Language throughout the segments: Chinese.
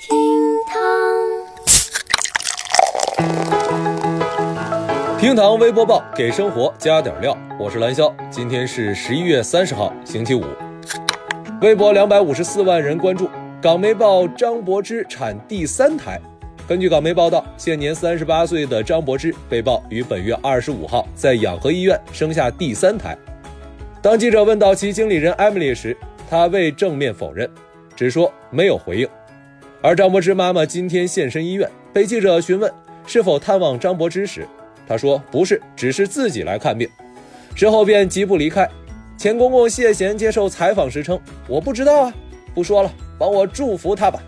厅堂，厅堂微播报，给生活加点料。我是蓝霄，今天是十一月三十号，星期五。微博两百五十四万人关注，港媒报张柏芝产第三胎。根据港媒报道，现年三十八岁的张柏芝被曝于本月二十五号在养和医院生下第三胎。当记者问到其经理人 Emily 时，她未正面否认，只说没有回应。而张柏芝妈妈今天现身医院，被记者询问是否探望张柏芝时，她说不是，只是自己来看病。之后便疾步离开。前公公谢贤接受采访时称：“我不知道啊，不说了，帮我祝福他吧。”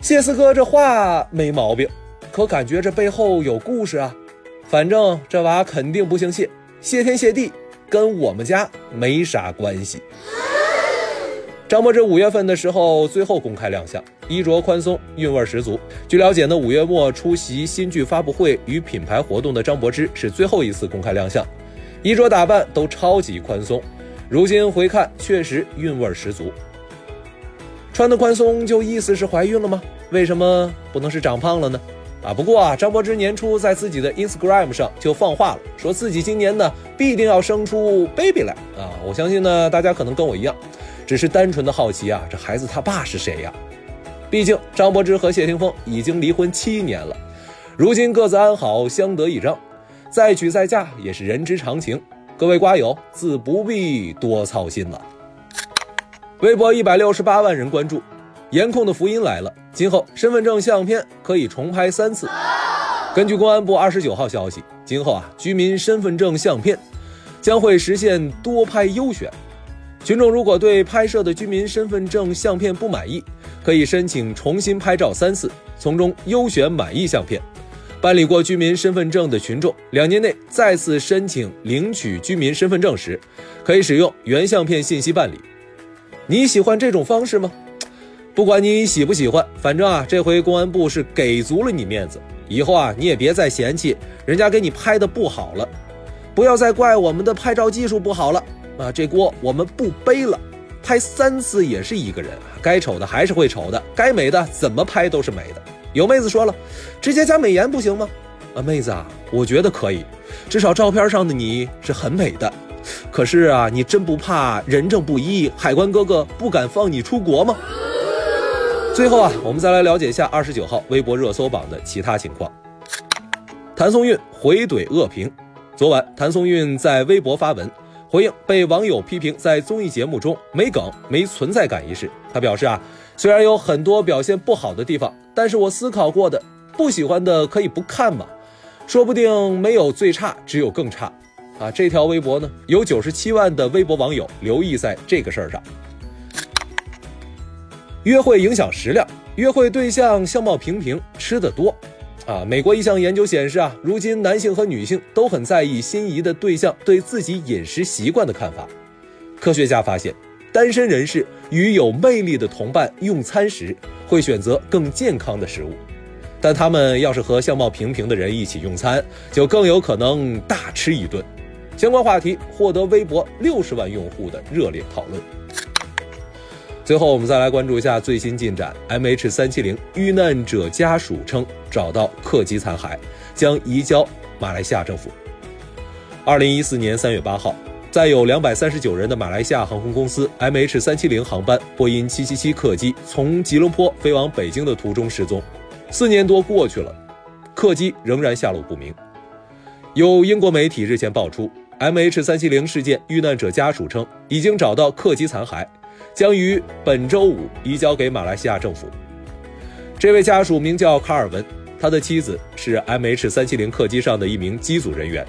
谢四哥这话没毛病，可感觉这背后有故事啊。反正这娃肯定不姓谢，谢天谢地。跟我们家没啥关系。张柏芝五月份的时候最后公开亮相，衣着宽松，韵味十足。据了解呢，五月末出席新剧发布会与品牌活动的张柏芝是最后一次公开亮相，衣着打扮都超级宽松。如今回看，确实韵味十足。穿的宽松就意思是怀孕了吗？为什么不能是长胖了呢？啊，不过啊，张柏芝年初在自己的 Instagram 上就放话了，说自己今年呢必定要生出 baby 来啊！我相信呢，大家可能跟我一样，只是单纯的好奇啊，这孩子他爸是谁呀？毕竟张柏芝和谢霆锋已经离婚七年了，如今各自安好，相得益彰，再娶再嫁也是人之常情。各位瓜友自不必多操心了。微博一百六十八万人关注。严控的福音来了，今后身份证相片可以重拍三次。根据公安部二十九号消息，今后啊，居民身份证相片将会实现多拍优选。群众如果对拍摄的居民身份证相片不满意，可以申请重新拍照三次，从中优选满意相片。办理过居民身份证的群众，两年内再次申请领取居民身份证时，可以使用原相片信息办理。你喜欢这种方式吗？不管你喜不喜欢，反正啊，这回公安部是给足了你面子。以后啊，你也别再嫌弃人家给你拍的不好了，不要再怪我们的拍照技术不好了啊！这锅我们不背了。拍三次也是一个人，该丑的还是会丑的，该美的怎么拍都是美的。有妹子说了，直接加美颜不行吗？啊，妹子啊，我觉得可以，至少照片上的你是很美的。可是啊，你真不怕人证不一，海关哥哥不敢放你出国吗？最后啊，我们再来了解一下二十九号微博热搜榜的其他情况。谭松韵回怼恶评。昨晚，谭松韵在微博发文回应被网友批评在综艺节目中没梗、没存在感一事。他表示啊，虽然有很多表现不好的地方，但是我思考过的，不喜欢的可以不看嘛，说不定没有最差，只有更差。啊，这条微博呢，有九十七万的微博网友留意在这个事儿上。约会影响食量，约会对象相貌平平，吃的多，啊！美国一项研究显示啊，如今男性和女性都很在意心仪的对象对自己饮食习惯的看法。科学家发现，单身人士与有魅力的同伴用餐时，会选择更健康的食物，但他们要是和相貌平平的人一起用餐，就更有可能大吃一顿。相关话题获得微博六十万用户的热烈讨论。最后，我们再来关注一下最新进展。M H 三七零遇难者家属称找到客机残骸，将移交马来西亚政府。二零一四年三月八号，载有两百三十九人的马来西亚航空公司 M H 三七零航班波音七七七客机从吉隆坡飞往北京的途中失踪。四年多过去了，客机仍然下落不明。有英国媒体日前爆出，M H 三七零事件遇难者家属称已经找到客机残骸。将于本周五移交给马来西亚政府。这位家属名叫卡尔文，他的妻子是 MH 三七零客机上的一名机组人员。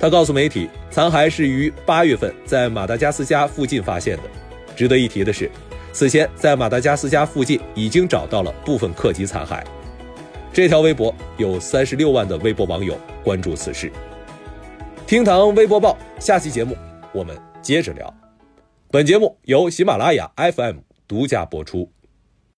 他告诉媒体，残骸是于八月份在马达加斯加附近发现的。值得一提的是，此前在马达加斯加附近已经找到了部分客机残骸。这条微博有三十六万的微博网友关注此事。厅堂微博报，下期节目我们接着聊。本节目由喜马拉雅 FM 独家播出。